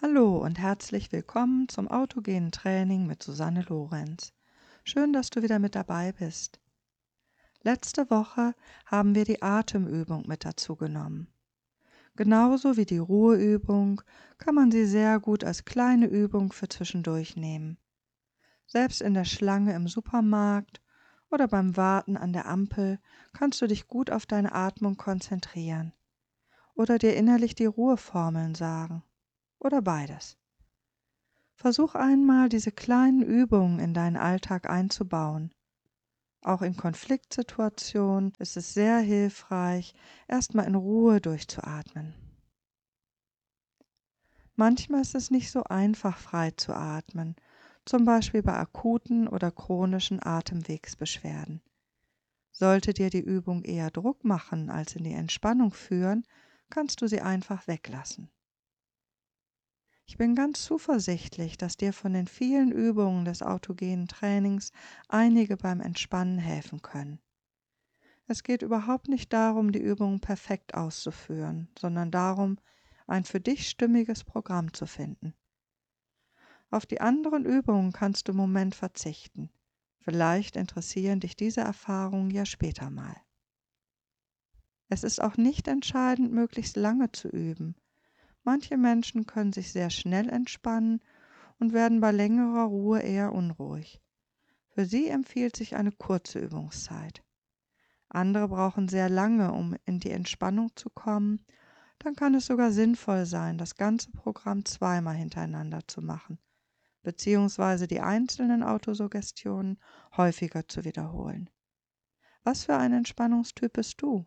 Hallo und herzlich willkommen zum autogenen Training mit Susanne Lorenz. Schön, dass du wieder mit dabei bist. Letzte Woche haben wir die Atemübung mit dazu genommen. Genauso wie die Ruheübung kann man sie sehr gut als kleine Übung für zwischendurch nehmen. Selbst in der Schlange im Supermarkt oder beim Warten an der Ampel kannst du dich gut auf deine Atmung konzentrieren oder dir innerlich die Ruheformeln sagen oder beides. Versuch einmal, diese kleinen Übungen in deinen Alltag einzubauen. Auch in Konfliktsituationen ist es sehr hilfreich, erstmal in Ruhe durchzuatmen. Manchmal ist es nicht so einfach, frei zu atmen, zum Beispiel bei akuten oder chronischen Atemwegsbeschwerden. Sollte dir die Übung eher Druck machen als in die Entspannung führen, kannst du sie einfach weglassen. Ich bin ganz zuversichtlich, dass dir von den vielen Übungen des autogenen Trainings einige beim Entspannen helfen können. Es geht überhaupt nicht darum, die Übungen perfekt auszuführen, sondern darum, ein für dich stimmiges Programm zu finden. Auf die anderen Übungen kannst du im Moment verzichten. Vielleicht interessieren dich diese Erfahrungen ja später mal. Es ist auch nicht entscheidend, möglichst lange zu üben. Manche Menschen können sich sehr schnell entspannen und werden bei längerer Ruhe eher unruhig. Für sie empfiehlt sich eine kurze Übungszeit. Andere brauchen sehr lange, um in die Entspannung zu kommen. Dann kann es sogar sinnvoll sein, das ganze Programm zweimal hintereinander zu machen, beziehungsweise die einzelnen Autosuggestionen häufiger zu wiederholen. Was für ein Entspannungstyp bist du?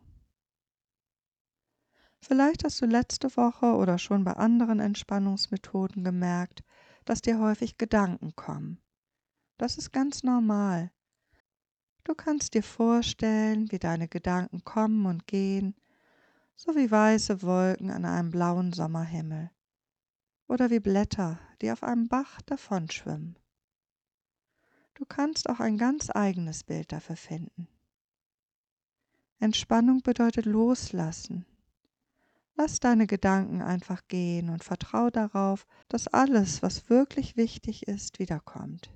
Vielleicht hast du letzte Woche oder schon bei anderen Entspannungsmethoden gemerkt, dass dir häufig Gedanken kommen. Das ist ganz normal. Du kannst dir vorstellen, wie deine Gedanken kommen und gehen, so wie weiße Wolken an einem blauen Sommerhimmel oder wie Blätter, die auf einem Bach davonschwimmen. Du kannst auch ein ganz eigenes Bild dafür finden. Entspannung bedeutet loslassen, Lass deine Gedanken einfach gehen und vertrau darauf, dass alles, was wirklich wichtig ist, wiederkommt.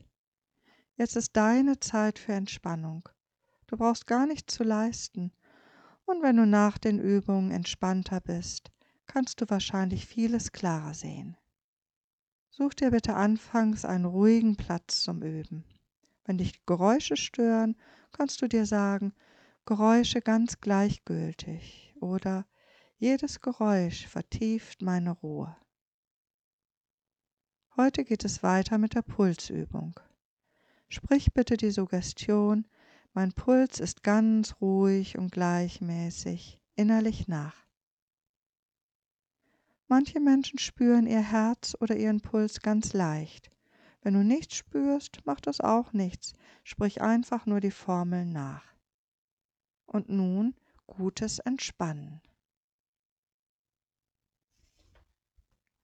Jetzt ist deine Zeit für Entspannung. Du brauchst gar nichts zu leisten. Und wenn du nach den Übungen entspannter bist, kannst du wahrscheinlich vieles klarer sehen. Such dir bitte anfangs einen ruhigen Platz zum Üben. Wenn dich Geräusche stören, kannst du dir sagen, Geräusche ganz gleichgültig oder jedes Geräusch vertieft meine Ruhe. Heute geht es weiter mit der Pulsübung. Sprich bitte die Suggestion, mein Puls ist ganz ruhig und gleichmäßig, innerlich nach. Manche Menschen spüren ihr Herz oder ihren Puls ganz leicht. Wenn du nichts spürst, macht das auch nichts. Sprich einfach nur die Formeln nach. Und nun gutes Entspannen.